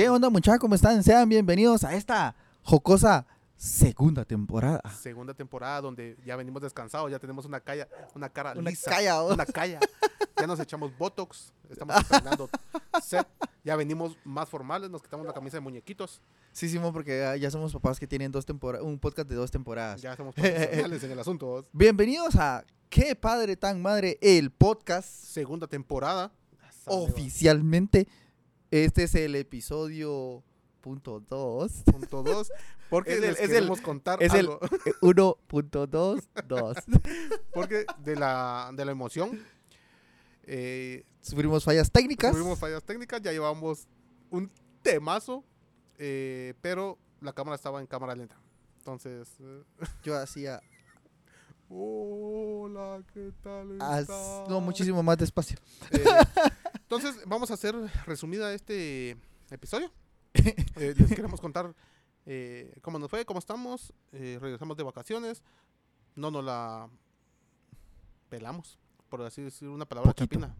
¿Qué onda, muchachos? ¿Cómo están? Sean bienvenidos a esta jocosa segunda temporada. Segunda temporada donde ya venimos descansados, ya tenemos una calla, una cara Una lisa, calla, una calla. Ya nos echamos botox, estamos estrenando set, ya venimos más formales, nos quitamos la camisa de muñequitos, Sí, Simón, porque ya, ya somos papás que tienen dos temporadas, un podcast de dos temporadas. ya somos profesionales en el asunto. Bienvenidos a Qué padre tan madre, el podcast Segunda temporada. oficialmente. Este es el episodio punto dos. Punto dos, porque Es el- es el- contar es el- algo. 1.22. Porque de la, de la emoción, eh, Sufrimos fallas técnicas. tuvimos fallas técnicas, ya llevamos un temazo, eh, pero la cámara estaba en cámara lenta. Entonces, eh, Yo hacía hola, ¿qué tal? as- no, muchísimo más despacio. Entonces, vamos a hacer resumida este episodio. Eh, les queremos contar eh, cómo nos fue, cómo estamos. eh, regresamos de vacaciones. No nos la pelamos, por así decir una palabra Poquito. chapina.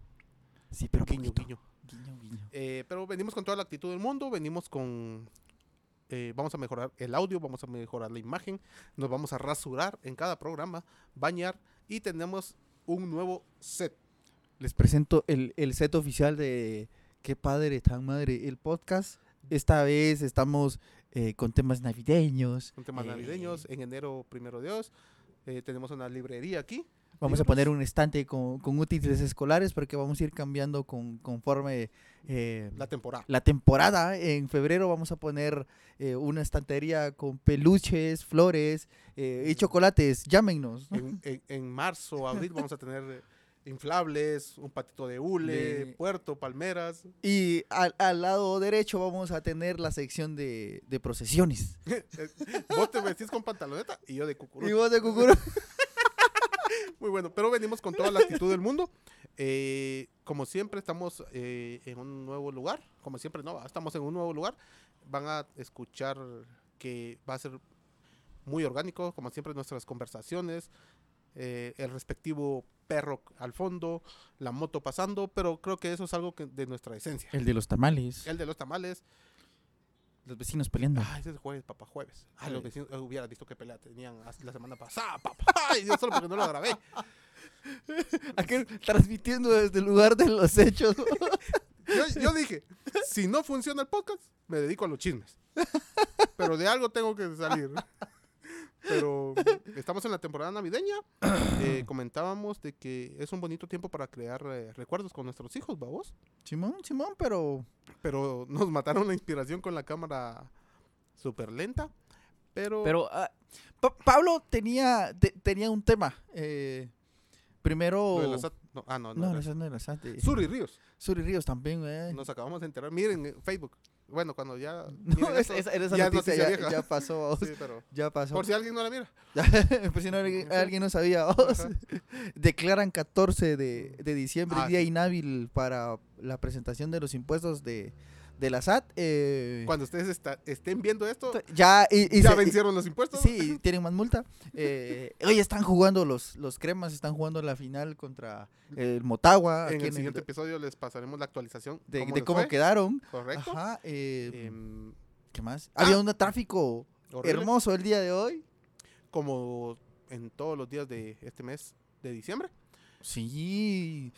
Sí, pero Guiño, guiño. Guiño, guiño. Eh, pero venimos con toda la actitud del mundo, venimos con... eh, vamos a mejorar el audio, vamos a mejorar la imagen, nos vamos a rasurar en cada programa, bañar y tenemos un nuevo set. Les presento el, el set oficial de Qué padre tan madre, el podcast. Esta vez estamos eh, con temas navideños. con temas Eh, navideños. En enero, primero Dios, eh, tenemos una librería aquí. Vamos a poner un estante con, con útiles escolares porque vamos a ir cambiando con, conforme eh, La temporada. la temporada. En febrero vamos a poner eh, una estantería con peluches, flores eh, y chocolates. Llámenos. En, en- en marzo, abril vamos a tener inflables, un patito de hule, De- puerto, palmeras. Y al, al lado derecho vamos a tener la sección de, de procesiones. Eh, Vos te vestís con pantaloneta y yo de Y cucurú. vos de Cucuro. Muy bueno, pero venimos con toda la actitud del mundo. Eh, como siempre, estamos eh, en un nuevo lugar. Como siempre, no, estamos en un nuevo lugar. Van a escuchar que va a ser muy orgánico, como siempre, nuestras conversaciones. Eh, el respectivo perro al fondo, la moto pasando, pero creo que eso es algo que de nuestra esencia. El de los tamales. El de los tamales, Los vecinos peleando. ah, ese es jueves, papá, jueves. Ah, Jueves. los vecinos eh, hubiera visto qué pelea tenían la semana pasada, papá. Ay, Dios, solo porque no lo grabé. Aquel transmitiendo desde el lugar de los hechos. Yo, yo dije, si no funciona el podcast, me dedico a los chismes. Pero de algo tengo que salir. Pero estamos en la temporada navideña. Eh, comentábamos de que es un bonito tiempo para crear eh, recuerdos con nuestros hijos, vamos. Simón, Simón, pero Pero nos mataron la inspiración con la cámara súper lenta. Pero, Pero ah, Pa- Pablo tenía, te- tenía un tema. eh, primero. lo de la SAT- no, ah, no, no, eh, Suri Ríos. Suri Ríos también, eh. Nos acabamos de enterar. Miren en Facebook. Bueno, cuando ya. No, esa, esto, esa- esa ya noticia ya, vieja. ya pasó. vamos, Sí, pero Ya pasó. por si alguien no la mira. Por si no, alguien, no sabía. Declaran 14 de, de diciembre, Ah, día sí. inhábil para la presentación de los impuestos de, de la SAT. eh, Cuando ustedes está- estén viendo esto, ya y, y ya se- vencieron los impuestos. Sí, tienen más multa. Eh, hoy están jugando los, los cremas, están jugando la final contra el Motagua. En el siguiente episodio les pasaremos la actualización de, cómo de quedaron. Correcto. Ajá. eh, Em, ¿Qué más? ah. Había un tráfico horrible, hermoso el día de hoy. Como en todos los días de este mes de diciembre. Sí.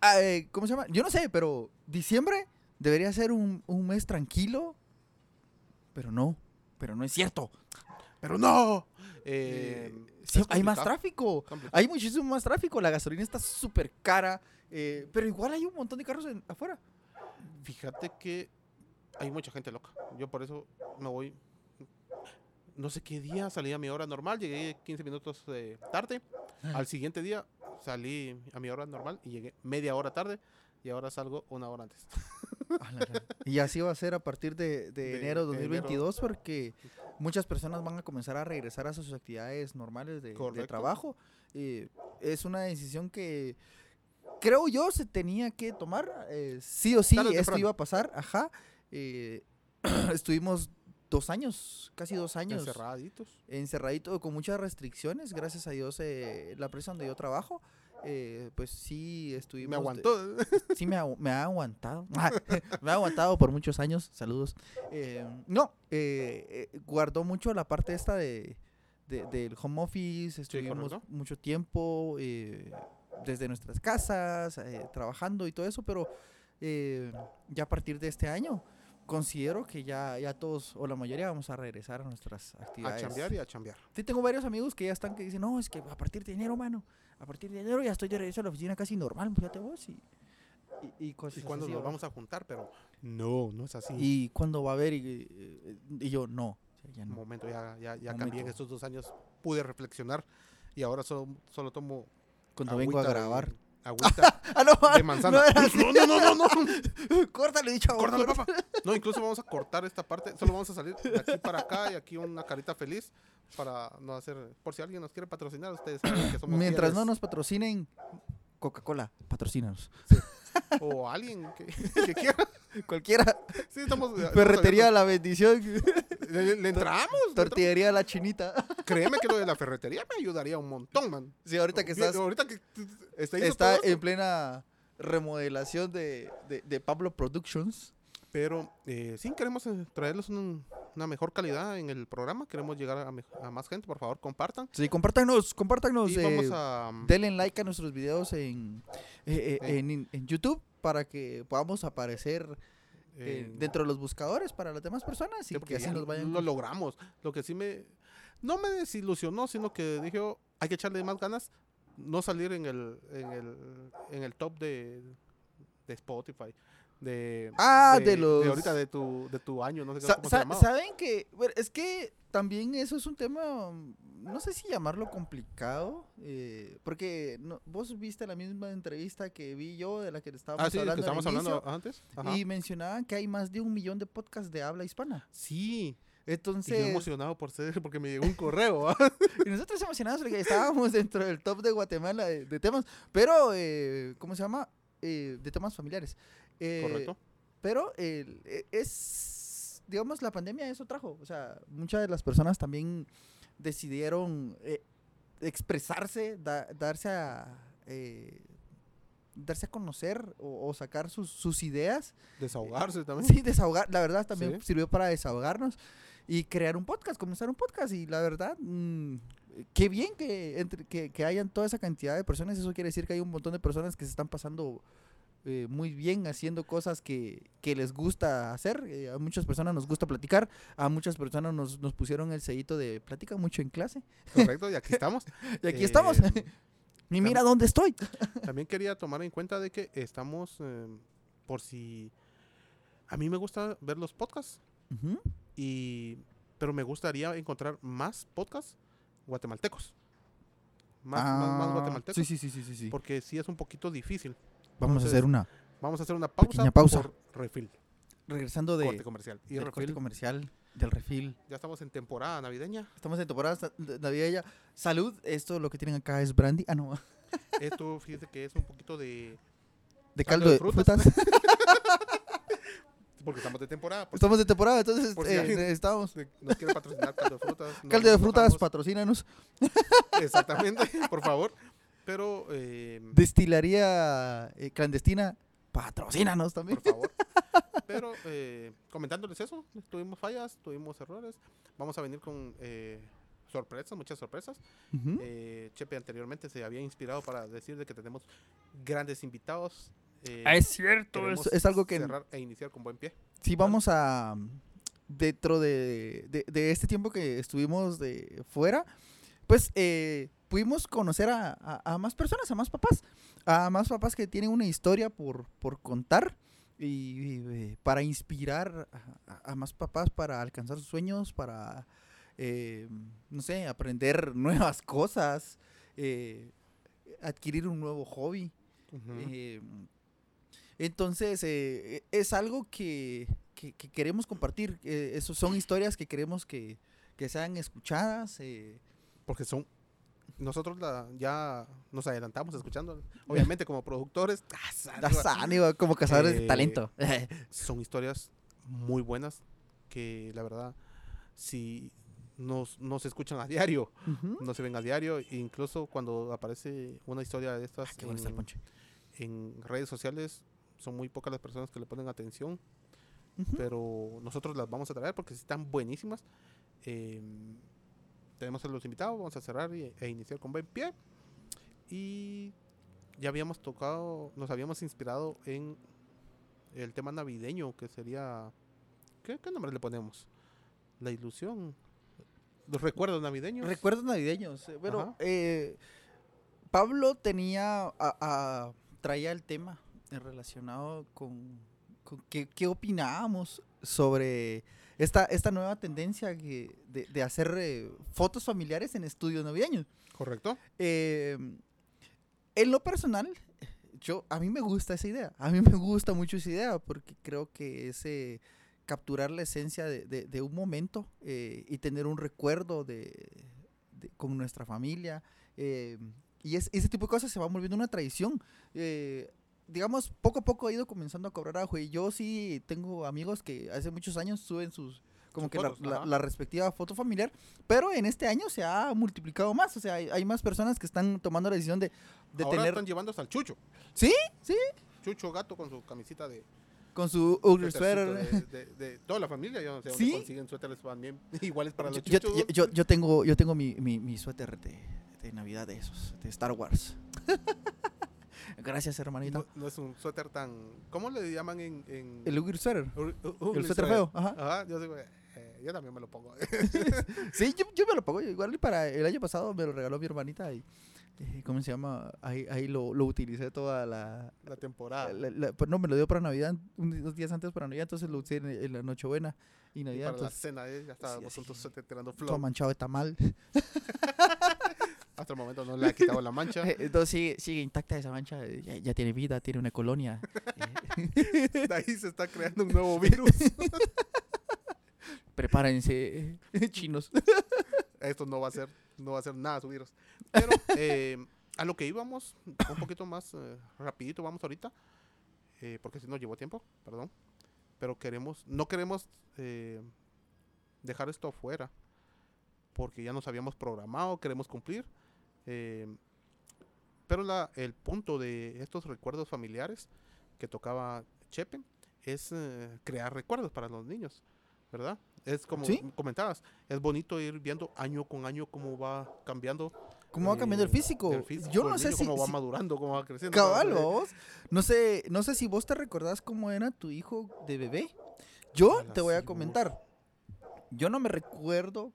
Ah, eh, ¿Cómo se llama? Yo no sé, pero diciembre debería ser un, un mes tranquilo. Pero no. Pero no es cierto. Pero no. Eh, Em, sí, hay más tráfico. complicado. Hay muchísimo más tráfico. La gasolina está súper cara. eh, pero igual hay un montón de carros en- afuera. Fíjate que hay mucha gente loca. Yo por eso me voy. No sé qué día salí a mi hora normal, llegué 15 minutos eh, tarde. Al siguiente día salí a mi hora normal y llegué media hora tarde y ahora salgo una hora antes. Y así va a ser a partir de, de De enero de enero. 2022 porque muchas personas van a comenzar a regresar a sus actividades normales de, trabajo. Y es una decisión que creo yo se tenía que tomar. eh, sí o sí, Tarde esto temprano. iba a pasar. Ajá. Eh, estuvimos dos años, casi dos años Encerraditos. encerradito con muchas restricciones. Gracias a Dios, eh, la empresa donde yo trabajo eh, pues sí estuvimos... Me aguantó. sí me ha, me ha aguantado. me ha aguantado por muchos años. Saludos. Eh, no, eh, eh, guardó mucho la parte esta de, de- del home office. Estuvimos correcto. mucho tiempo eh, desde nuestras casas, trabajando y todo eso, pero ya a partir de este año considero que ya, ya todos o la mayoría vamos a regresar a nuestras A actividades. chambear y a chambear. Sí, tengo varios amigos que ya están que dicen, no, es que a partir de enero, mano, a partir de enero ya estoy de regreso a la oficina casi normal, fíjate vos, y, y, y cosas ¿Y cuándo así, nos ¿va? vamos a juntar? Pero no, no es así. ¿Y cuándo va a haber? Y, y- y yo, no, ya Un no. momento, ya, ya, ya cambié en estos dos años. Pude reflexionar y ahora solo, solo tomo Cuando vengo a grabar. Agüita Ah, no, de manzana. no. No, no, no, no. Córtale, dicho. Córtale, papá. No, incluso vamos a cortar esta parte. Solo vamos a salir de aquí para acá y aquí una carita feliz para no hacer. Por si alguien nos quiere patrocinar, ustedes saben que somos. Mientras no nos patrocinen, Coca-Cola, patrocínanos. O alguien que, que quiera. Cualquiera. Sí, estamos. estamos Ferretería La Bendición. Le, le entramos. le entramos. Tortillería La Chinita. Créeme que lo de la ferretería me ayudaría un montón, man. Sí, ahorita que estás, Ahorita que está, está en plena remodelación de, de, de Pablo Productions. Pero eh, sí, queremos eh, traerles un- una mejor calidad en el programa. Queremos llegar a, más gente. Por favor, compartan. Sí, compártanos, compártanos. y vamos eh, a. Denle like a nuestros videos en, eh, eh, en, en YouTube para que podamos aparecer dentro de los buscadores para las demás personas y que así nos vayan. Lo logramos. Lo que sí me. No me desilusionó, sino que dije, oh, hay que echarle más ganas. No salir en el, en el, en el top de, de Spotify. De, Ah, de los- ahorita de tu, de tu año, no sé Sa- cómo sa- se llamaba. Saben que bueno, es que también eso es un tema, no sé si llamarlo complicado, eh, porque no- vos viste la misma entrevista que vi yo de la que estábamos Ah, sí, que hablando, al estábamos hablando antes. Ajá. y mencionaban que hay más de un millón de podcasts de habla hispana. Sí, y yo Entonces, emocionado por ser, porque me llegó un correo. Y nosotros emocionados porque estábamos dentro del top de Guatemala de, de temas, pero, eh, ¿cómo se llama? Eh, de temas familiares. Eh, Correcto. Pero e- es, digamos, la pandemia eso trajo. O sea, muchas de las personas también decidieron eh, expresarse, da- darse a... eh, darse a conocer o, o sacar sus, sus ideas. Desahogarse también. Sí, desahogar. La verdad también Sí. sirvió para desahogarnos y crear un podcast, comenzar un podcast. Y la verdad, mm, qué bien que, entre, que, que hayan toda esa cantidad de personas. Eso quiere decir que hay un montón de personas que se están pasando eh, muy bien haciendo cosas que, que les gusta hacer. Eh, a muchas personas nos gusta platicar, a muchas personas nos, nos pusieron el sellito de platica mucho en clase. Correcto, y aquí estamos. Y aquí Eh, estamos. y mira dónde estoy. También quería tomar en cuenta de que estamos, por si... A mí me gusta ver los podcasts, y, pero me gustaría encontrar más podcasts guatemaltecos. Más, más, más Ah, guatemaltecos. Sí, sí, sí, sí, sí. Porque sí es un poquito difícil. Vamos a hacer una Vamos a hacer una pausa. Pausa. por refill. regresando de corte comercial. Y del corte comercial del refil. Ya estamos en temporada navideña. Estamos en temporada navideña. Salud, esto lo que tienen acá es brandy. Ah, no, Esto, fíjate que es un poquito de... de Caldo de de frutas. Porque estamos de temporada. por Estamos de temporada, entonces Por si eh, si Nos quiere patrocinar caldo de frutas. Caldo de frutas, patrocínanos. Exactamente, por favor. Pero, eh, Destilaría eh, clandestina, patrocínanos también. por favor. Pero, eh, comentándoles eso, tuvimos fallas, tuvimos errores. Vamos a venir con eh, sorpresas, muchas sorpresas. Ujú. Eh, Chepe anteriormente se había inspirado para decir de que tenemos grandes invitados. eh, Ah, es cierto, es, es algo que cerrar e iniciar con buen pie. sí vamos a dentro de, de- de este tiempo que estuvimos de fuera, pues eh, pudimos conocer a, a- a más personas, a más papás, a más papás que tienen una historia por, por contar y, y, eh, para inspirar a, más papás para alcanzar sus sueños, para, eh, no sé, aprender nuevas cosas, eh, adquirir un nuevo hobby. Entonces, eh, es algo que, que- que queremos compartir. eh, eso son historias que queremos que, que sean escuchadas. eh, Porque son. Nosotros la- ya nos adelantamos escuchando. Obviamente, como productores. ah, ánimo, como cazadores de Eh, talento. son historias muy buenas que la verdad si nos, nos escuchan a diario, no se ven a diario, incluso cuando aparece una historia de estas Ah, en, en redes sociales, son muy pocas las personas que le ponen atención, pero nosotros las vamos a traer porque están buenísimas. Eh, tenemos a los invitados, vamos a cerrar y- e iniciar con buen pie. Y ya habíamos tocado, nos habíamos inspirado en el tema navideño, que sería... ¿Qué, qué nombre le ponemos? La ilusión. Los recuerdos navideños. Recuerdos navideños. eh, Bueno, eh, Pablo tenía, a- a- traía el tema relacionado con, con qué, qué opinábamos sobre esta, esta nueva tendencia que, de, de hacer eh, fotos familiares en estudios navideños. ¿Correcto? Eh, en lo personal, yo, a mí me gusta esa idea. A mí me gusta mucho esa idea porque creo que es eh, capturar la esencia de, de- de un momento eh, y tener un recuerdo de, de- con nuestra familia. eh, y es, ese tipo de cosas se va volviendo una tradición. Eh, digamos, poco a poco ha ido comenzando a cobrar ajo. Y yo sí tengo amigos que hace muchos años suben sus como Sus que la, fotos, la- ajá. la respectiva foto familiar, pero en este año se ha multiplicado más, o sea, hay, hay más personas que están tomando la decisión de, de Ahora tener están llevando hasta el Chucho. Sí, sí. Chucho gato con su camisita de... con su ugly sweater. De, de- de toda la familia. Yo no sé ¿Sí? dónde consiguen suéteres también iguales para los Yo, chuchos. yo, yo- yo tengo, yo tengo mi, mi, mi suéter de, de Navidad de esos, de Star Wars. Gracias, hermanito. no, no es un suéter tan... ¿Cómo le llaman en...? en El ugly sweater. Ur- u- ugly El suéter feo. Ajá. Ajá, yo, digo, eh, yo también me lo pongo. Sí, yo, yo me lo pongo. Igual para el año pasado me lo regaló mi hermanita y, eh, ¿cómo se llama? Ahí, ahí lo, lo utilicé toda la, la temporada. la- la- pues no, me lo dio para Navidad, un- unos días antes para Navidad, entonces lo usé en, en la Nochebuena y y Navidad. para la entonces, cena, eh, ya estaba sí, suéter tirando todo flow. manchado de tamal. Hasta el momento no le ha quitado la mancha. Eh, Entonces sigue, sigue intacta esa mancha, eh, ya, ya tiene vida, tiene una colonia. eh, De ahí se está creando un nuevo virus. prepárense, chinos. Esto no va a ser, no va a ser nada su virus. Pero eh, a lo que íbamos, un poquito más eh, rapidito, vamos ahorita, eh, porque si nos llevó tiempo, perdón. Pero queremos, no queremos eh, dejar esto afuera, porque ya nos habíamos programado, queremos cumplir. Eh, pero la, el punto de estos recuerdos familiares que tocaba Chepe es eh, crear recuerdos para los niños, ¿verdad? Es como Sí. comentabas, es bonito ir viendo año con año cómo va cambiando. ¿Cómo va cambiando el eh, físico? el físico Yo no sé niño, si... cómo va si- madurando, cómo va creciendo. Cabal. No sé, no sé si vos te recordás cómo era tu hijo de bebé. Yo te voy a comentar. Yo no me recuerdo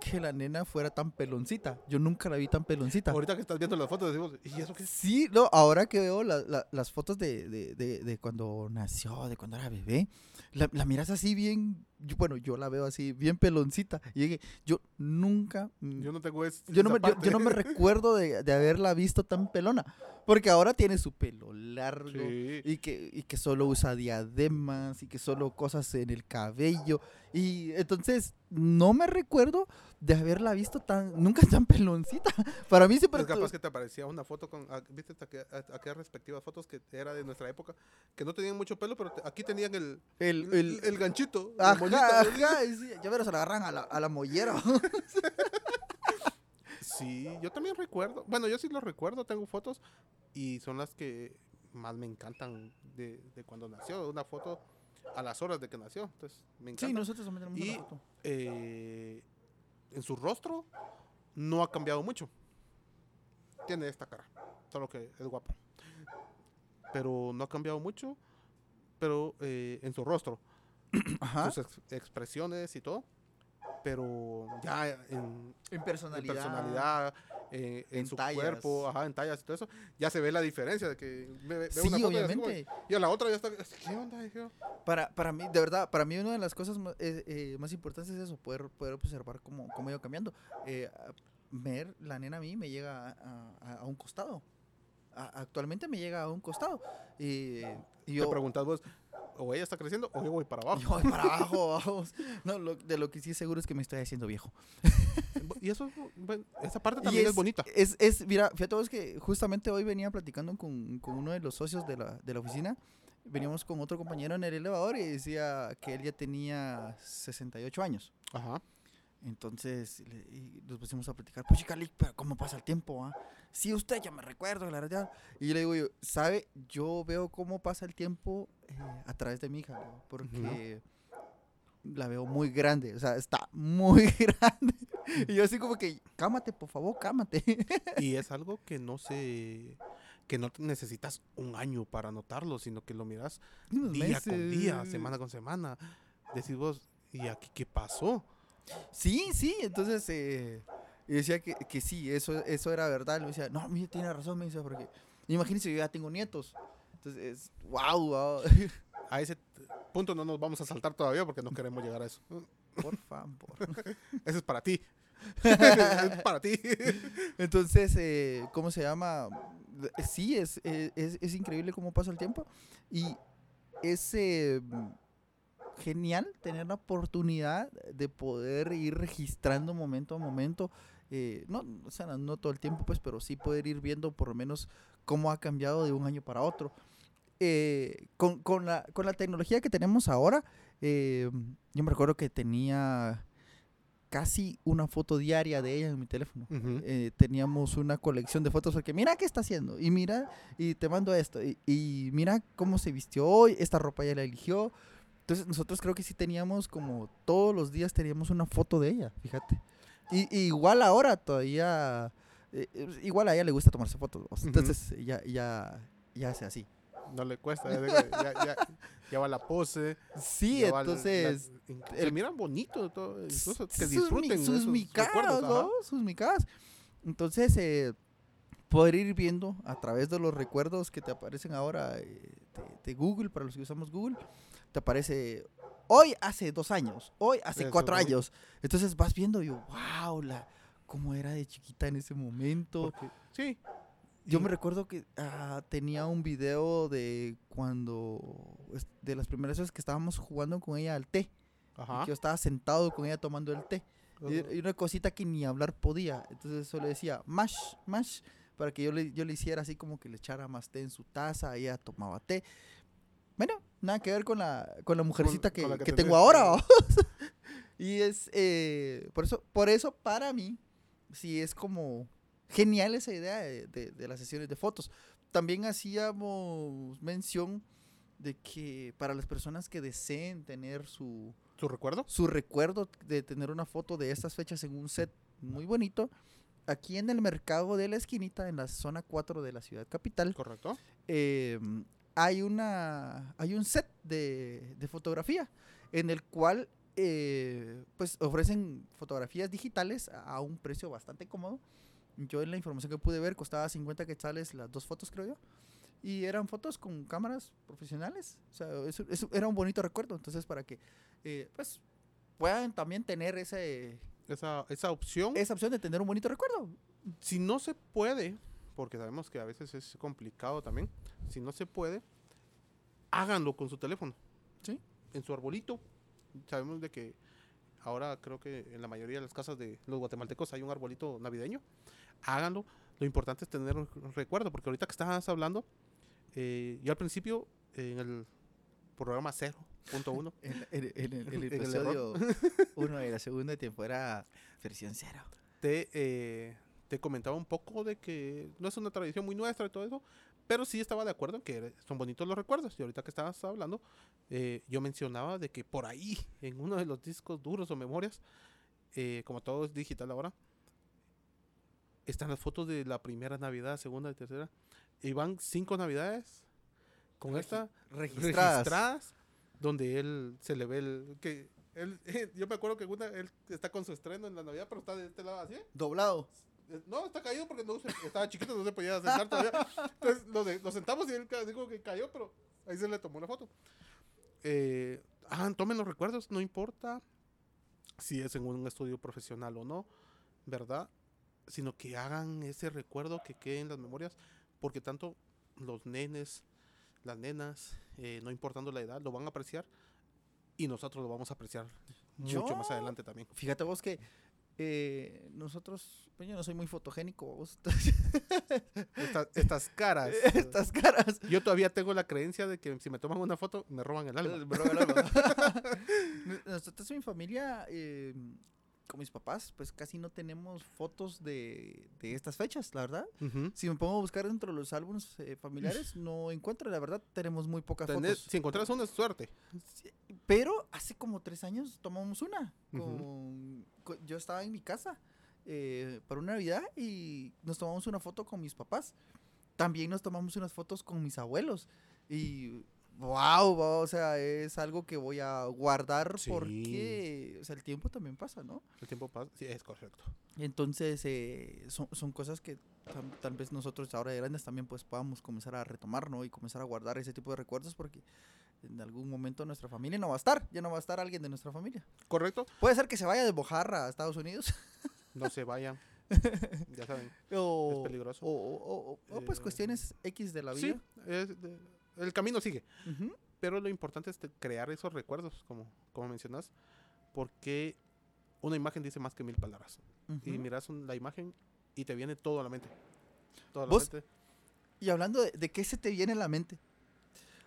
que la nena fuera tan peloncita. Yo nunca la vi tan peloncita. Ahorita que estás viendo las fotos decimos, ¿y eso qué es? Sí, no, ahora que veo la- la- las fotos de, de- de- de cuando nació, de cuando era bebé, la, la miras así bien, yo- bueno, yo la veo así bien peloncita. Y dije, yo nunca, Yo no tengo es, yo no, me, yo- no me recuerdo de, de haberla visto tan pelona. Porque ahora tiene su pelo largo. Sí. Y que, y que solo usa diademas y que solo cosas en el cabello. Y entonces no me recuerdo de haberla visto tan, nunca tan peloncita. Para mí siempre... Es capaz que te aparecía una foto con, ah, viste aquellas respectivas fotos que era de nuestra época, que no tenían mucho pelo, pero aquí tenían el, el, el, el, ganchito, la Ajá, y sí, ya verás, se la agarran a la, a la mollera. Sí, yo también recuerdo. Bueno, yo sí lo recuerdo, tengo fotos y son las que más me encantan de, de cuando nació. Una foto a las horas de que nació. Entonces, me encanta. Sí, nosotros también tenemos Y- foto. Eh, en su rostro no ha cambiado mucho. Tiene esta cara, solo que es guapo. Pero no ha cambiado mucho, pero eh, en su rostro, Ajá. sus ex- expresiones y todo. Pero ya en, En en personalidad. eh, en, en su tallas. cuerpo, ajá, en tallas y todo eso, ya se ve la diferencia de que ve, ve Sí, una foto y así como- obviamente. y a la otra ya está, ¿qué onda? Para, para mí, de verdad, para mí una de las cosas más, eh, eh, más importantes es eso, poder, poder observar cómo, cómo ha ido cambiando. Eh, ver, la nena a mí me llega a, a- a un costado. A- actualmente me llega a un costado. Y, y Te yo, preguntas vos, o ella está creciendo o yo voy para abajo. yo voy para abajo, vamos. No, lo- de lo que sí seguro es que me estoy haciendo viejo. Y eso, bueno, esa parte también es, bonita. Es, es, mira, fíjate vos que justamente hoy venía platicando con, con uno de los socios de la, de la oficina. Veníamos con otro compañero en el elevador y decía que él ya tenía 68 años. Ajá. Entonces le- y nos pusimos a platicar, pues Cali, pero ¿cómo pasa el tiempo? ah? Sí, usted, ya me recuerdo, la verdad. Y le digo yo, ¿sabe? Yo veo cómo pasa el tiempo eh, a través de mi hija, porque la veo muy grande, o sea, está muy grande. Y yo así como que, cámate, por favor, cámate. Y es algo que no se que no necesitas un año para notarlo, sino que lo miras día con día, meses. semana con semana. Decís vos, ¿y aquí qué pasó? Sí, sí, entonces eh, y decía que, que sí, eso, eso era verdad. Me decía, no, mire, tiene razón, me dice, porque imagínese, yo ya tengo nietos. Entonces, wow, wow. A ese punto no nos vamos a saltar todavía porque no queremos llegar a eso. Por favor. Ese es para ti. es para ti. Entonces, eh, ¿cómo se llama? Sí, es, eh, es, es increíble cómo pasa el tiempo. Y es eh, genial tener la oportunidad de poder ir registrando momento a momento. eh, no, o sea, no todo el tiempo, pues, pero sí poder ir viendo por lo menos cómo ha cambiado de un año para otro. Eh, con, con la, con la tecnología que tenemos ahora, eh, yo me recuerdo que tenía casi una foto diaria de ella en mi teléfono eh, teníamos una colección de fotos porque mira qué está haciendo y mira y te mando esto y, y mira cómo se vistió hoy, esta ropa ya la eligió. Entonces nosotros creo que sí teníamos como todos los días teníamos una foto de ella, fíjate. Y, y igual ahora todavía, eh, eh, igual a ella le gusta tomarse fotos, entonces ya, ya, ya hace así. No le cuesta, ya, ya, ya- va la pose. Sí, la- entonces... la- se miran bonito, todo, incluso que mi- disfruten sus, micadas. ¿no? Sus micadas. Entonces, eh, poder ir viendo a través de los recuerdos que te aparecen ahora eh, de, de Google, para los que usamos Google, te aparece hoy hace dos años, hoy hace Eso, cuatro sí. años. Entonces vas viendo y yo, wow, la, cómo era de chiquita en ese momento. Porque- sí, Yo y- me recuerdo que ah, tenía un video de cuando, de las primeras veces que estábamos jugando con ella al té. ajá. que yo estaba sentado con ella tomando el té. Y, y una cosita que ni hablar podía. Entonces solo decía, mash, mash, para que yo le, yo le hiciera así como que le echara más té en su taza, ella tomaba té. Bueno, nada que ver con la, con la mujercita que, con la que que tengo ahora. y es, eh, por, eso, por eso para mí, sí es como genial esa idea de, de- de las sesiones de fotos. También hacíamos mención de que para las personas que deseen tener su, ¿Tu recuerdo? su recuerdo de tener una foto de estas fechas en un set muy bonito. Aquí en el mercado de la esquinita, en la zona 4 de la ciudad capital, ¿Correcto? eh, hay, una, hay un set de, de fotografía en el cual eh, pues ofrecen fotografías digitales a, un precio bastante cómodo. Yo en la información que pude ver costaba 50 quetzales las dos fotos, creo yo. Y eran fotos con cámaras profesionales. O sea, eso, eso era un bonito recuerdo. Entonces, para que eh, pues puedan también tener ese, Esa, esa opción, esa opción de tener un bonito recuerdo. si no se puede, porque sabemos que a veces es complicado también, si no se puede, háganlo con su teléfono. Sí. En su arbolito. Sabemos de que ahora creo que en la mayoría de las casas de los guatemaltecos hay un arbolito navideño. Háganlo. Lo importante es tener un recuerdo, porque ahorita que estabas hablando, eh, yo al principio, en el programa 0.1, En, en- en- en el episodio 1 de la segunda temporada, versión cero. te, eh, te comentaba un poco de que no es una tradición muy nuestra y todo eso, pero sí estaba de acuerdo en que son bonitos los recuerdos. Y ahorita que estabas hablando, eh, yo mencionaba de que por ahí, en uno de los discos duros o memorias, eh, como todo es digital ahora, están las fotos de la primera Navidad, segunda y tercera. Y van cinco Navidades con Regi- esta Registradas. registradas, donde él se le ve el que él, yo me acuerdo que una él está con su estreno en la Navidad, pero está de este lado así. Doblado. No, está caído porque no se- estaba chiquito, no se podía sentar todavía. Entonces lo, de- lo sentamos y él dijo que cayó, pero ahí se le tomó la foto. Eh, ah, tomen los recuerdos, no importa si es en un estudio profesional o no, ¿verdad? Sino que hagan ese recuerdo que quede en las memorias, porque tanto los nenes, las nenas, eh, no importando la edad, lo van a apreciar y nosotros lo vamos a apreciar mucho Yo- más adelante también. Fíjate vos que eh, nosotros, pues yo no soy muy fotogénico, vos. Esta- estas caras. Estas caras. Yo todavía tengo la creencia de que si me toman una foto, me roban el alma. Bro, bro, bro. Nosotros, mi familia, eh, con mis papás, pues casi no tenemos fotos de, de estas fechas, la verdad. Si me pongo a buscar dentro de los álbumes eh, familiares, no encuentro, la verdad, tenemos muy pocas fotos. si encontrás una es suerte. Pero hace como tres años tomamos una. Con- yo estaba en mi casa eh, para una Navidad y nos tomamos una foto con mis papás. También nos tomamos unas fotos con mis abuelos. Y wow, o sea, es algo que voy a guardar Sí. porque o sea, el tiempo también pasa, ¿no? El tiempo pasa. Sí, es correcto. Entonces, eh, son, son cosas que tam- tal vez nosotros ahora de grandes también pues podamos comenzar a retomar, ¿no? Y comenzar a guardar ese tipo de recuerdos porque en algún momento nuestra familia no va a estar, ya no va a estar alguien de nuestra familia. ¿Correcto? Puede ser que se vaya de Bojarra a Estados Unidos No se vayan. ya saben. o, peligroso. o, o- o- o, pues Eh, cuestiones X de la Sí, vida. es de- el camino sigue. Pero lo importante es crear esos recuerdos, como, como mencionas, porque una imagen dice más que mil palabras. Y miras la imagen y te viene todo a la mente. Todo a la ¿Vos? mente. Y hablando de, de qué se te viene a la mente,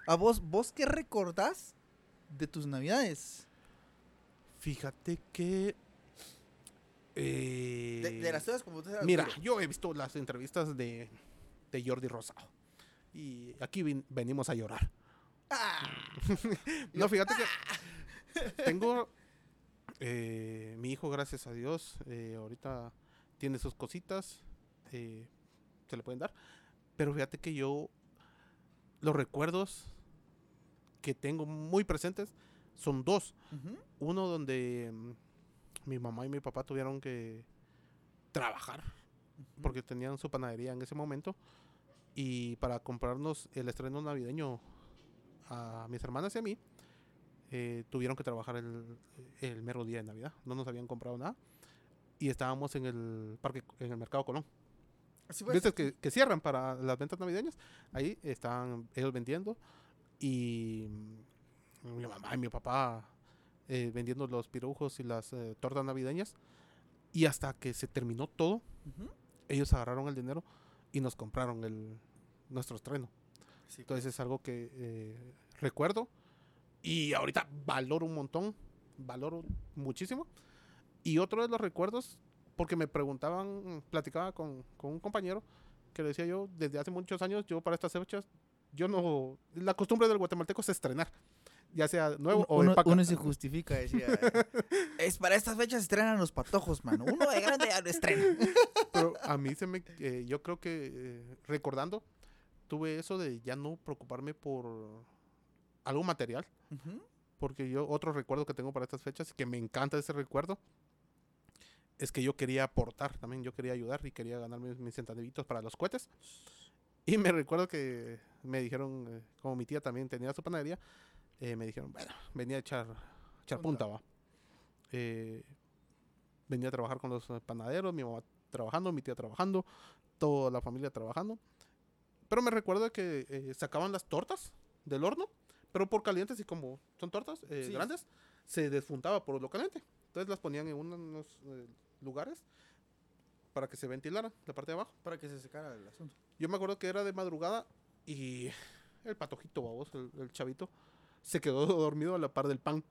a vos, vos qué recordás de tus navidades? Fíjate que... eh, De, de las tuyas como Mira, yo he visto las entrevistas de, de Jordi Rosado. Y aquí vin- venimos a llorar. Ah, No, fíjate que tengo eh, mi hijo, gracias a Dios, eh, ahorita tiene sus cositas, eh, se le pueden dar. Pero fíjate que yo los recuerdos que tengo muy presentes son dos. Uno donde mm, mi mamá y mi papá tuvieron que trabajar porque tenían su panadería en ese momento y para comprarnos el estreno navideño a mis hermanas y a mí eh, tuvieron que trabajar el, el mero día de Navidad. No nos habían comprado nada y estábamos en el parque en el mercado Colón. Así viste que, que cierran para las ventas navideñas. Ahí estaban ellos vendiendo y mi mamá y mi papá eh, vendiendo los pirujos y las eh, tortas navideñas. Y hasta que se terminó todo Ujú. ellos agarraron el dinero y nos compraron el nuestro estreno. Sí, Entonces es algo que eh, recuerdo y ahorita valoro un montón, valoro muchísimo. Y otro de los recuerdos, porque me preguntaban, platicaba con, con un compañero que le decía yo, desde hace muchos años, yo para estas fechas, yo no, la costumbre del guatemalteco es estrenar, ya sea nuevo o uno, empaca- uno se justifica, decía. es para estas fechas estrenan los patojos, mano. Uno de grande ya lo estrena. Pero a mí se me, eh, yo creo que eh, recordando, tuve eso de ya no preocuparme por algo material, Ujú. porque yo otro recuerdo que tengo para estas fechas y que me encanta ese recuerdo es que yo quería aportar también, yo quería ayudar y quería ganar mis, mis centavitos para los cohetes. Y me recuerdo que me dijeron, eh, como mi tía también tenía su panadería, eh, me dijeron, bueno, venía a echar, echar Punta. va. Eh, venía a trabajar con los panaderos, mi mamá trabajando, mi tía trabajando, toda la familia trabajando. Pero me recuerdo que eh, sacaban las tortas del horno, pero por calientes y como son tortas eh, Sí. grandes, se desfuntaba por lo caliente. Entonces las ponían en unos eh, lugares para que se ventilara la parte de abajo. Para que se secara el asunto. Yo me acuerdo que era de madrugada y el patojito, babos, el, el chavito, se quedó dormido a la par del pan.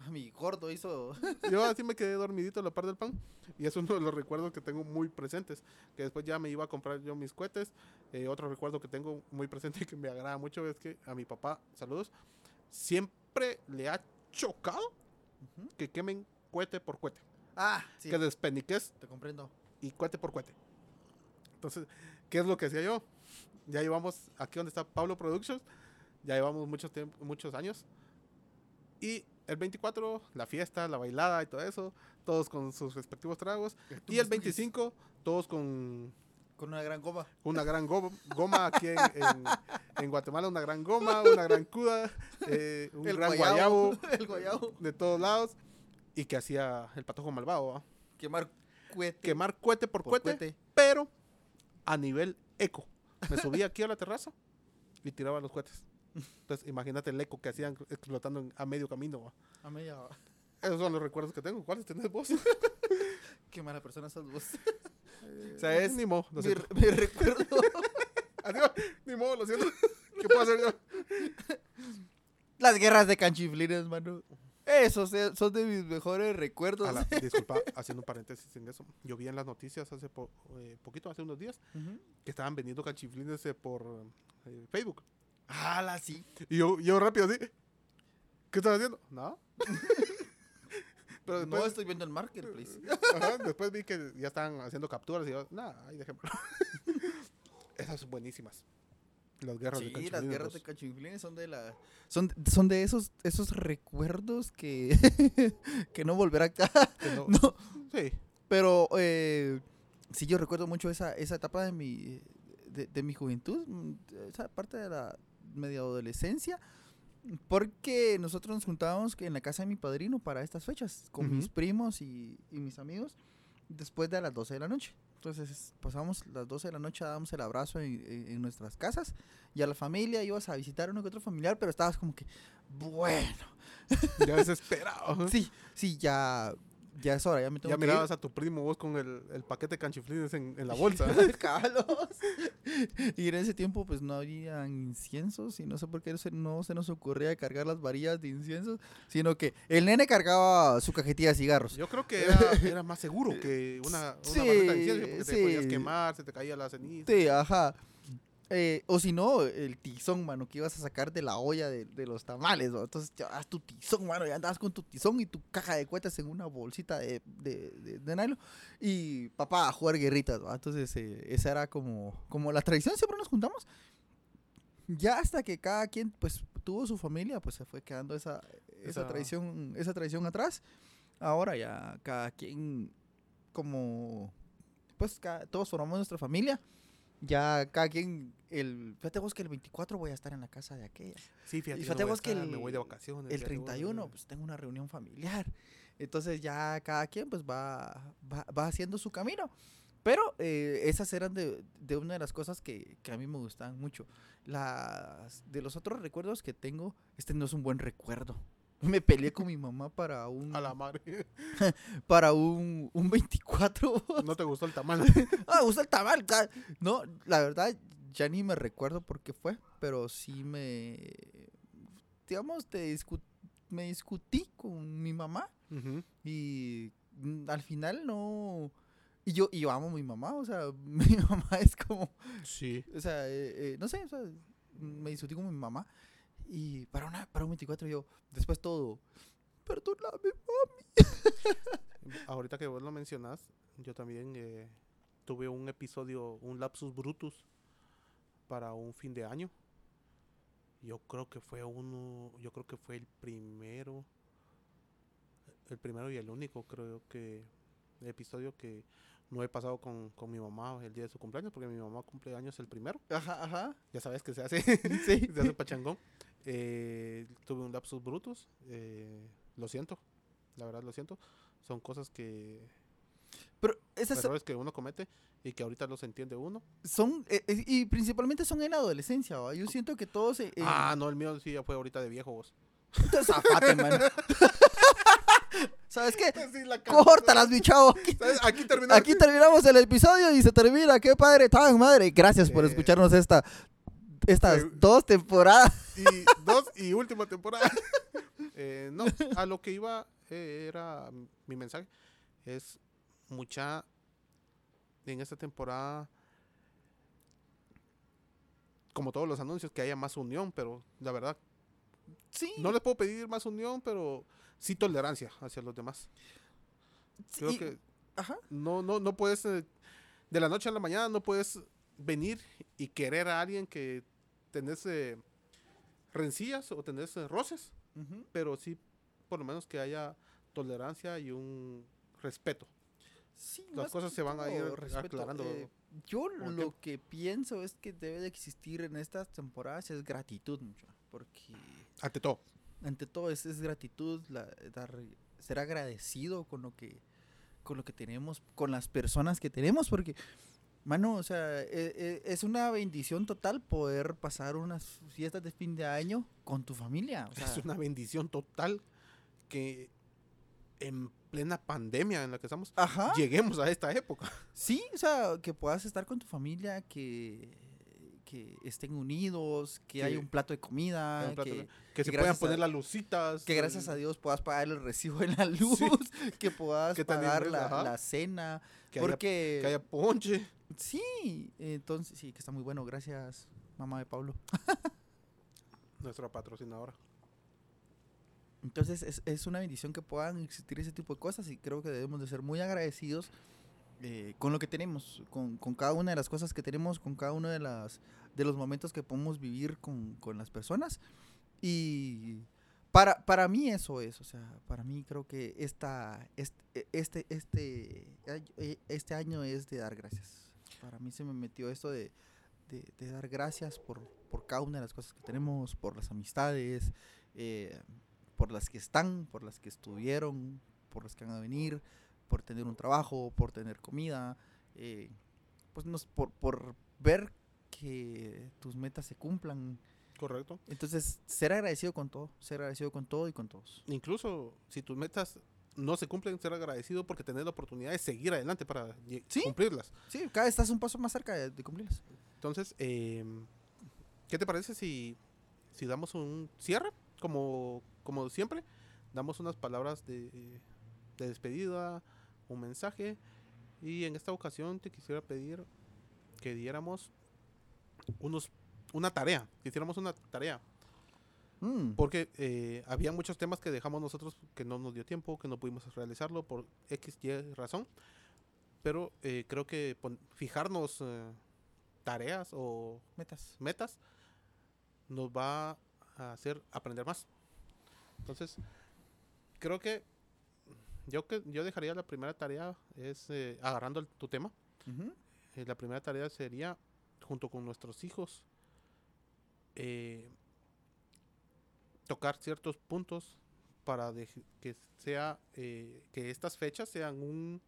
A mi gordo hizo. Yo así me quedé dormidito a la par del pan. Y es uno de los recuerdos que tengo muy presentes. Que después ya me iba a comprar yo mis cohetes. Eh, otro recuerdo que tengo muy presente y que me agrada mucho es que a mi papá, saludos, siempre le ha chocado que quemen cohete por cohete. Ah, sí. Que despeniques Te comprendo. y cohete por cohete. Entonces, ¿qué es lo que hacía yo? Ya llevamos aquí donde está Pablo Productions, ya llevamos mucho tiempo, muchos años. Y el 24, la fiesta, la bailada y todo eso, todos con sus respectivos tragos. Y el 25, todos con Con una gran goma. una gran go- goma aquí en, en- en Guatemala, una gran goma, una gran cuda, eh, un gran guayabo El guayabo. de todos lados. Y que hacía el patojo malvado, ¿va? Quemar cohete. quemar cohete por, por cohete, cohete. pero a nivel eco. Me subía aquí a la terraza y tiraba los cohetes. Entonces, imagínate el eco que hacían explotando en- a medio camino. ¿va? A media. Esos son los recuerdos que tengo. ¿Cuáles tenés vos? Qué mala persona sos vos. ¿Sabes? Ni modo, lo Mi, siento. mi recuerdo. Adiós, ni modo, lo siento. ¿Qué puedo hacer yo? Las guerras de canchiflines, mano. Esos eh, son de mis mejores recuerdos. La- disculpa, haciendo un paréntesis en eso. Yo vi en las noticias hace po- eh, poquito, hace unos días, que estaban vendiendo cachiflines eh, por eh, Facebook. Ah, la sí. Y yo, yo rápido así. ¿Qué están haciendo? No. Pero después, No estoy viendo el marketplace. ajá, después vi que ya estaban haciendo capturas y yo, nada, ahí dejémoslo. Esas son buenísimas. Las guerras de Sí, las guerras de cachiflines son de la son, son de esos esos recuerdos que que no volverá acá. no- No, Sí. pero eh, sí yo recuerdo mucho esa esa etapa de mi de, de mi juventud, mm, esa parte de la media adolescencia. Porque nosotros nos juntábamos en la casa de mi padrino para estas fechas, con mis Ujú. primos y, y mis amigos, después de las 12 de la noche. Entonces pasábamos las 12 de la noche, dábamos el abrazo en, en- en nuestras casas y a la familia ibas a visitar a uno que otro familiar, pero estabas como que, bueno, Ya desesperado. sí, sí, ya, ya es hora, ya me tengo Ya que mirabas a tu primo vos con el, el paquete de canchiflines en, en la bolsa. ir. Calos. y en ese tiempo pues no había inciensos y no sé por qué no se nos ocurría cargar las varillas de inciensos, sino que el nene cargaba su cajetilla de cigarros. Yo creo que era, era más seguro que una, una Sí, de incienso porque te podías sí. quemar, se te caía la ceniza. Sí, ajá. Eh, o si no, el tizón, mano, que ibas a sacar de la olla de, de los tamales, ¿no? Entonces, llevabas tu tizón, mano, ya andabas con tu tizón y tu caja de cuetas en una bolsita de, de, de, de nylon. Y papá, a jugar guerritas, ¿no? Entonces, eh, esa era como, como la tradición, siempre nos juntamos. Ya hasta que cada quien, pues, tuvo su familia, pues se fue quedando esa, esa, Esa- tradición, esa tradición atrás. Ahora ya cada quien, como, pues, cada- todos formamos nuestra familia. Ya cada quien, el, fíjate vos que el 24 voy a estar en la casa de aquella. Sí, fíjate. Y no vos que el- me voy de vacaciones. El fíjate vos, 31, pues tengo una reunión familiar. Entonces ya cada quien pues va, va, va haciendo su camino. Pero eh, esas eran de, de una de las cosas que, que a mí me gustaban mucho. Las, de los otros recuerdos que tengo, este no es un buen recuerdo. Me peleé con mi mamá para un, A la madre. para un, un 24. No te gustó el tamaño. ah, me gusta el tamal. No, la verdad, ya ni me recuerdo por qué fue, pero sí me, digamos, te discu- me discutí con mi mamá y al final no... Y yo, y yo amo a mi mamá, o sea, mi mamá es como, Sí. o sea, eh, eh, no sé, o sea, me discutí con mi mamá y para, una, para un 24 yo, después todo, perdóname, Ahorita que vos lo mencionás, yo también eh, tuve un episodio, un lapsus brutus para un fin de año. Yo creo que fue uno, yo creo que fue el primero, el primero y el único, creo que episodio que no he pasado con, con mi mamá el día de su cumpleaños, porque mi mamá cumple años el primero. Ajá, ajá. Ya sabes que se hace, Sí. se hace pachangón. Eh, tuve un lapsus brutus, eh, lo siento, la verdad lo siento. Son cosas que Pero esas son- errores que uno comete y que ahorita los entiende uno. son, eh, y principalmente son en la adolescencia, ¿va? yo siento que todos... Ah, no, el mío sí ya fue ahorita de viejo vos. zafate, man. ¿Sabes qué? Sí, la Córtalas, mi chavo. Aquí, terminamos. aquí terminamos el episodio y se termina. Qué padre, tan madre. Gracias por Eh, escucharnos esta, estas eh, dos temporadas. Y dos y última temporada. Eh, no, a lo que iba eh, era mi mensaje. Es mucha en esta temporada, como todos los anuncios, que haya más unión, pero la verdad, Sí. no les puedo pedir más unión, pero sí tolerancia hacia los demás. Creo y- que Ajá. no, no, no puedes, eh, de la noche a la mañana, no puedes venir y querer a alguien que tenés eh, rencillas o tenés eh, roces, pero sí, por lo menos que haya tolerancia y un respeto. Sí, Las cosas se van a ir todo aclarando Eh, yo lo tiempo. que pienso es que debe de existir en estas temporadas es gratitud, mucho. Porque Ante todo. ante todo es, es gratitud, la, dar, ser agradecido con lo que con lo que tenemos, con las personas que tenemos, porque, mano, o sea, e- e- es una bendición total poder pasar unas fiestas de fin de año con tu familia. o sea, es una bendición total que en plena pandemia en la que estamos, Ajá. lleguemos a esta época. Sí, o sea, que puedas estar con tu familia, que, que estén unidos, que Que- haya un plato de comida, Que un plato que, de- que se puedan a- poner las lucitas. que gracias a Dios puedas pagar el recibo en la luz, que puedas Que pagar la, la cena, que haya- porque que haya ponche. sí, entonces sí, que está muy bueno, gracias mamá de Pablo. Nuestra patrocinadora. Entonces es, es una bendición que puedan existir ese tipo de cosas y creo que debemos de ser muy agradecidos eh, con lo que tenemos, con, con cada una de las cosas que tenemos, con cada uno de, las, de los momentos que podemos vivir con, con las personas. Y para, para mí eso es, o sea, para mí creo que esta, este, este, este, eh, este año es de dar gracias. Para mí se me metió esto de, de, de dar gracias por, por cada una de las cosas que tenemos, por las amistades, eh, por las que están, por las que estuvieron, por las que van a venir, por tener un trabajo, por tener comida, eh, pues nos, por, por ver que tus metas se cumplan. Correcto. Entonces, ser agradecido con todo, ser agradecido con todo y con todos. Incluso si tus metas no se cumplen, ser agradecido porque tenés la oportunidad de seguir adelante para Sí. cumplirlas. Sí, cada vez estás un paso más cerca de, de cumplirlas. Entonces, eh, ¿qué te parece si, si damos un cierre? Como, como siempre, damos unas palabras de, de despedida, un mensaje. Y en esta ocasión te quisiera pedir que diéramos unos, una tarea, que hiciéramos una tarea. Mm, Porque eh, había muchos temas que dejamos nosotros que no nos dio tiempo, que no pudimos realizarlo por X, Y razón. Pero eh, creo que fijarnos eh, tareas o metas. metas nos va a hacer aprender más. Entonces, creo que yo que yo dejaría la primera tarea es eh, agarrando el- tu tema. Eh, la primera tarea sería junto con nuestros hijos eh, tocar ciertos puntos para que sea eh, que estas fechas sean un,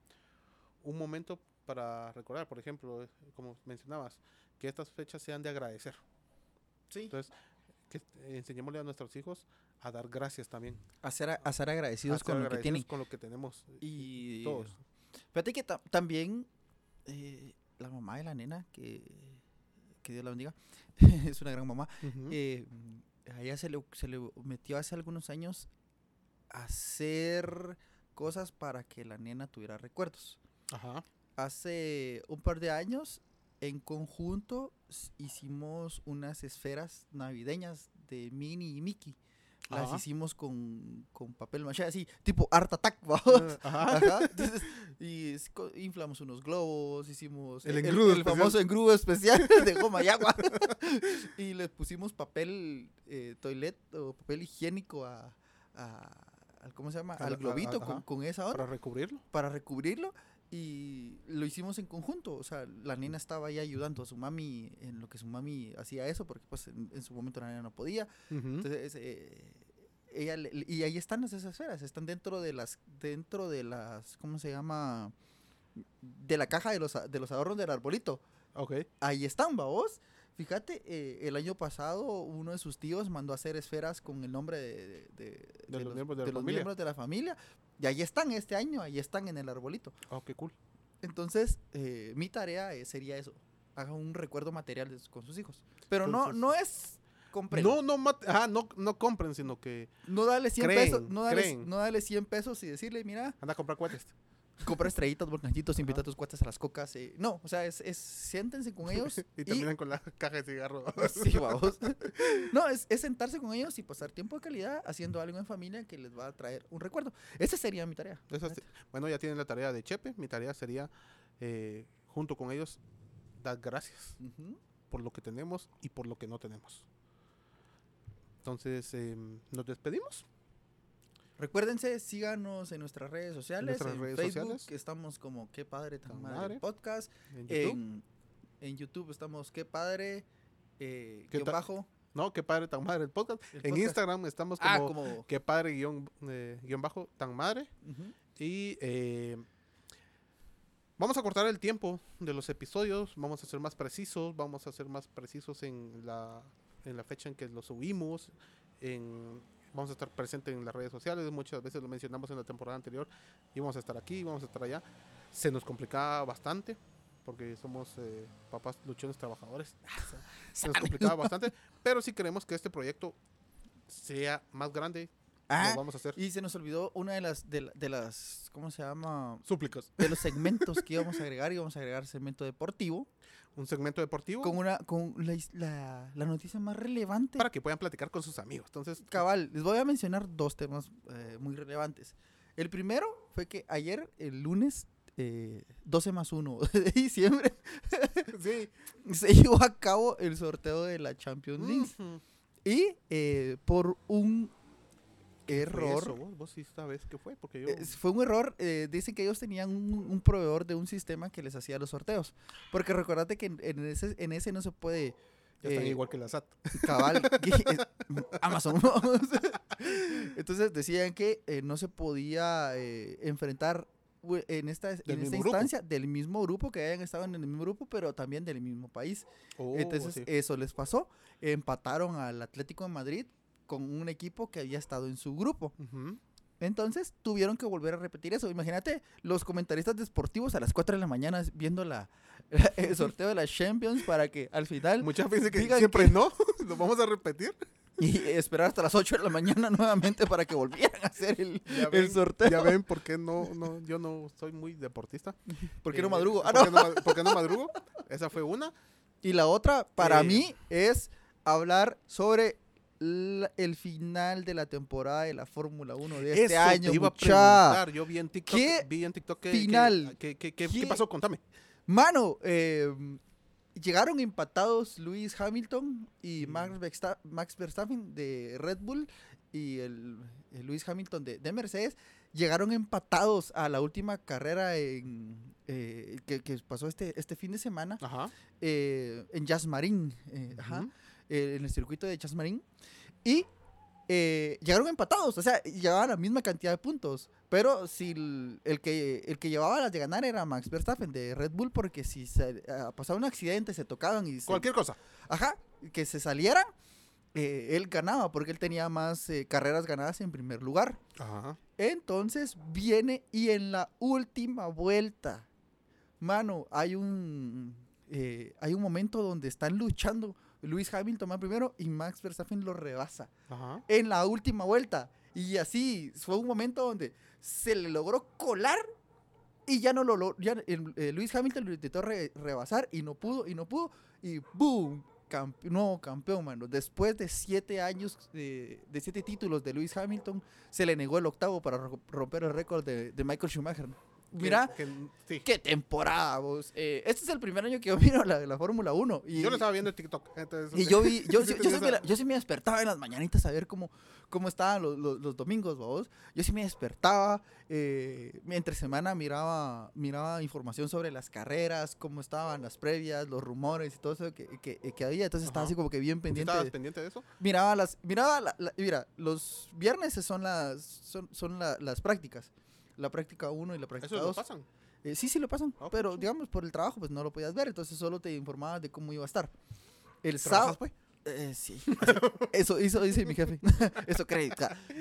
un momento para recordar por ejemplo como mencionabas que estas fechas sean de agradecer Sí. entonces que eh, enseñémosle a nuestros hijos a dar gracias también A ser, a- a ser agradecidos a ser con lo que agradecidos tienen. con lo que tenemos Y todos Fíjate que ta- también eh, la mamá de la nena, que, que Dios la bendiga, es una gran mamá, eh, a ella se le, se le metió hace algunos años a hacer cosas para que la nena tuviera recuerdos. ajá Hace un par de años, en conjunto, hicimos unas esferas navideñas de Minnie y Mickey. Las Ajá. hicimos con, con papel maché, así, tipo Art Attack, ¿va? ajá Ajá, entonces, y inflamos unos globos, hicimos El engrudo el especial. famoso engrudo especial de goma y agua. y le pusimos papel eh, toilet o papel higiénico a, a- al- ¿cómo se llama? Al a- globito con, con esa onda para recubrirlo para recubrirlo y lo hicimos en conjunto. O sea, la nena estaba ahí ayudando a su mami en lo que su mami hacía eso, porque pues en, en su momento la nena no podía. Entonces, eh, ella le- y ahí están las esas esferas, están dentro de las, dentro de las, ¿cómo se llama? De la caja de los, de los ahorros del arbolito. ok Ahí están, vos. Fíjate, eh, el año pasado uno de sus tíos mandó a hacer esferas con el nombre de, de- de- De los miembros de la los familia. miembros de la familia. Y ahí están este año, ahí están en el arbolito. Oh, qué cool. Entonces, eh, mi tarea eh, sería eso. Haga un recuerdo material de con sus hijos. Pero no, Entonces- no es compren. No, no, ah, no, no compren, sino que No darle 100 Creen, pesos, no creen. no darle 100 pesos y decirle, mira, anda a comprar cohetes. Compra estrellitas, volcancitos, invita a tus cuates a las cocas. eh, No, o sea, es, es siéntense con ellos. y terminan con la caja de cigarro. Sí, vamos. No, es, es sentarse con ellos y pasar tiempo de calidad haciendo algo en familia que les va a traer un recuerdo. Esa sería mi tarea. Esa sí- bueno, ya tienen la tarea de Chepe. Mi tarea sería, eh, junto con ellos, dar gracias por lo que tenemos y por lo que no tenemos. Entonces, em, nos despedimos. Recuérdense, síganos en nuestras redes sociales. en redes Facebook sociales. estamos como Qué Padre Tan Madre Madre. Podcast. En YouTube. En, en YouTube estamos Qué Padre eh, ¿Qué bajo. No, qué padre tan madre el podcast. el En podcast. Instagram estamos como, Ah, como... qué padre guion, eh, guion bajo tan madre. Y eh, vamos a cortar el tiempo de los episodios, vamos a ser más precisos, vamos a ser más precisos en la, en la fecha en que lo subimos, en, vamos a estar presentes en las redes sociales, muchas veces lo mencionamos en la temporada anterior, íbamos a estar aquí, íbamos a estar allá, se nos complicaba bastante, porque somos eh, papás luchones trabajadores. Se nos complicaba bastante, pero sí queremos que este proyecto sea más grande. Ah, lo vamos a hacer. y se nos olvidó una de las, de, de las, ¿cómo se llama? Súplicas. De los segmentos que íbamos a agregar. Íbamos a agregar segmento deportivo Un segmento deportivo con una con la, la, la noticia más relevante. para que puedan platicar con sus amigos. Entonces, Cabal, les voy a mencionar dos temas eh, muy relevantes. El primero fue que ayer, el lunes eh, 12 más 1 de diciembre, sí. se llevó a cabo el sorteo de la Champions League. Y eh, por un ¿Fue error, eso, vos? ¿Vos sí sabes qué fue? Porque yo... eh, fue un error, eh, dicen que ellos tenían un, un proveedor de un sistema que les hacía los sorteos. Porque recordate que en, en ese, en ese no se puede... ya están eh, igual que la SAT. cabal es Amazon entonces decían que eh, no se podía eh, enfrentar en esta, en esta mismo grupo. instancia del mismo grupo que hayan estado en el mismo grupo pero también del mismo país Oh, entonces sí. eso les pasó empataron al Atlético de Madrid con un equipo que había estado en su grupo Ujú. entonces tuvieron que volver a repetir eso imagínate los comentaristas deportivos a las 4 de la mañana viendo la, el sorteo de la Champions para que al final Muchas veces que siempre que- no, lo vamos a repetir. y esperar hasta las 8 de la mañana nuevamente para que volvieran a hacer el, Ya el ven, sorteo. Ya ven por qué no, no, yo no soy muy deportista. ¿Por qué no Eh, madrugo? Ah, ¿por no. qué ma- ¿Por qué no madrugo? Esa fue una. Y la otra, para Eh. mí, es hablar sobre la- el final de la temporada de la Fórmula 1 de este Eso año. te iba a preguntar. Yo vi en TikTok. ¿Qué vi en TikTok que, que- final? que- que- que- ¿Qué- ¿Qué pasó? Contame. Mano, eh, llegaron empatados Lewis Hamilton y Mm. Max, Versta- Max Verstappen de Red Bull y el, el Lewis Hamilton de, de Mercedes. Llegaron empatados a la última carrera en, eh, que, que pasó este, este fin de semana Ajá. eh, en Jazz Marine, eh, ajá. Eh, en el circuito de Marine. Y eh, llegaron empatados, o sea, llevaban la misma cantidad de puntos. Pero si el, el que, el que llevaba las de ganar era Max Verstappen de Red Bull, porque si se, ah, pasaba un accidente, se tocaban y se, Cualquier cosa. ajá, que se salieran, eh, él ganaba, porque él tenía más eh, carreras ganadas en primer lugar. Ajá. Entonces viene y en la última vuelta, mano, hay un, eh, hay un momento donde están luchando. Luis Hamilton va primero y Max Verstappen lo rebasa Ajá. en la última vuelta. Y así fue un momento donde se le logró colar y ya no lo logró. Ya eh, Luis Hamilton lo intentó re- rebasar y no pudo, y no pudo. Y ¡boom! Campe- nuevo campeón, mano. Después de siete años, de, de siete títulos de Luis Hamilton, se le negó el octavo para ro- romper el récord de, de Michael Schumacher. Mira, que- sí. qué temporada, vos. Eh, este es el primer año que yo miro la, la Fórmula 1. Y, Yo lo estaba viendo en TikTok. entonces, y yo vi, yo, sí yo, yo sí me, yo sí me despertaba en las mañanitas a ver cómo, cómo estaban los, los, los domingos, vos. Yo sí me despertaba, eh, entre semana miraba, miraba información sobre las carreras, cómo estaban las previas, los rumores y todo eso que, que, que había. Entonces estaba Ajá. así como que bien ¿Sí pendiente. ¿Estabas pendiente de eso? miraba las, miraba la- la- mira, los viernes son las, son, son la- las prácticas. La práctica 1 y la práctica Eso lo 2. pasan. Eh, sí, sí lo pasan, Ah, pero pues, digamos por el trabajo pues no lo podías ver, entonces solo te informabas de cómo iba a estar. El ¿Trabajas, sábado... pues? Eh, sí, eso, eso dice mi jefe, eso cree.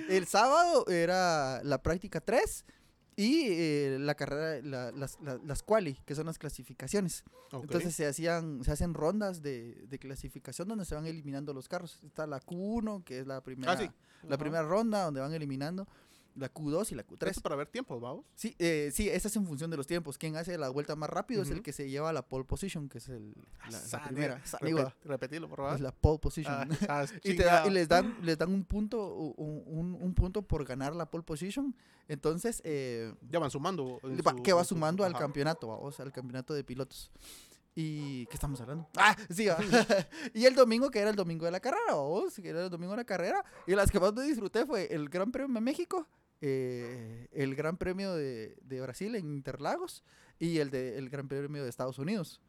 El sábado era la práctica 3 y eh, la carrera, la- las, la- las quali, que son las clasificaciones. Ok. Entonces se hacían, se hacen rondas de, de clasificación donde se van eliminando los carros. Está la Q1, que es la primera, Ah, sí. la Ajá. primera ronda donde van eliminando, la Q2 y la Q3. Eso para ver tiempos, vamos. Sí, eh, sí, esa es en función de los tiempos. Quien hace la vuelta más rápido es el que se lleva la pole position, que es el, la, la Sane- primera. Repet- Repetilo, por favor. es la pole position. Ah, ah, y, te da- y les dan les dan un punto un, un- un punto por ganar la pole position. Entonces, eh, Ya van sumando. su- que va en su- sumando al ajá. campeonato, vamos, al campeonato de pilotos. ¿Y qué estamos hablando? Ah, sí, va. y el domingo, que era el domingo de la carrera, vamos, que era el domingo de la carrera. Y las que más me disfruté fue el Gran Premio de México, eh, el Gran Premio de, de Brasil en Interlagos y el, de, el Gran Premio de Estados Unidos.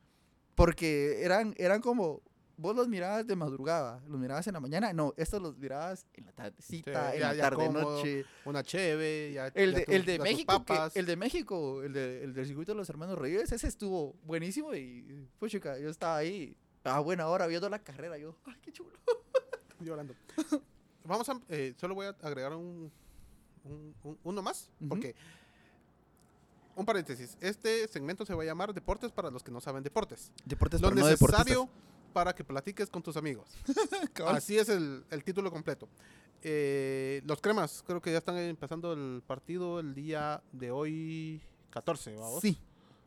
Porque eran, eran como, vos los mirabas de madrugada, los mirabas en la mañana, no, estos los mirabas en la tardecita, Sí, en ya- la tarde cómodo, noche. Una cheve. Ya, El ya de, tus- el de México, que- el de México, el, de, el del circuito de los hermanos Reyes, ese estuvo buenísimo y, puchica, yo estaba ahí a buena hora viendo la carrera, yo, ay, qué chulo. llorando. Vamos a, eh, solo voy a agregar un, un- un- uno más, porque un paréntesis. Este segmento se va a llamar Deportes para los que no saben deportes. Deportes Lo no necesario para que platiques con tus amigos. Así es el, el título completo. Eh, los cremas, creo que ya están empezando el partido el día de hoy, 14, ¿vamos? Sí.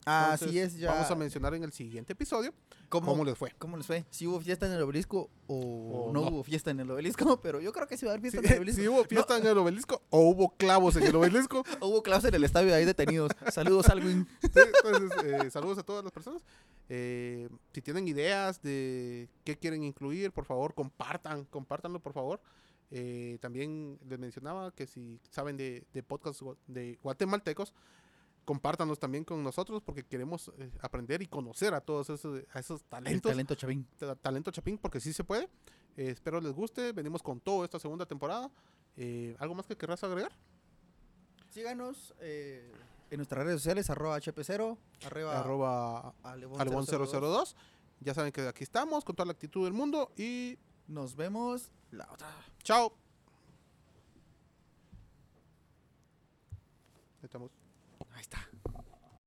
Entonces, Así es, ya. Vamos a mencionar en el siguiente episodio ¿Cómo, cómo les fue. ¿Cómo les fue? ¿Si hubo fiesta en el obelisco o, O no, no. hubo fiesta en el obelisco? Pero yo creo que sí va a haber fiesta en el obelisco. si hubo fiesta en el obelisco o hubo clavos en el obelisco. Hubo clavos en el estadio ahí detenidos. Saludos, Alwin. Sí, entonces, eh, saludos a todas las personas. Eh, si tienen ideas de qué quieren incluir, por favor, compartan, compártanlo, por favor. Eh, también les mencionaba que si saben de, de podcasts de guatemaltecos, compártanos también con nosotros porque queremos eh, aprender y conocer a todos esos, a esos El talentos, talento chavín. ta- talento chapín, porque sí se puede. Eh, espero les guste. Venimos con todo esta segunda temporada. Eh, ¿Algo más que querrás agregar? Síganos eh, en nuestras redes sociales, arroba HP0, arriba Arroba Alebón Albon 002. 002. Ya saben que aquí estamos con toda la actitud del mundo y Nos vemos la otra. chao. Ahí Estamos. Ahí está.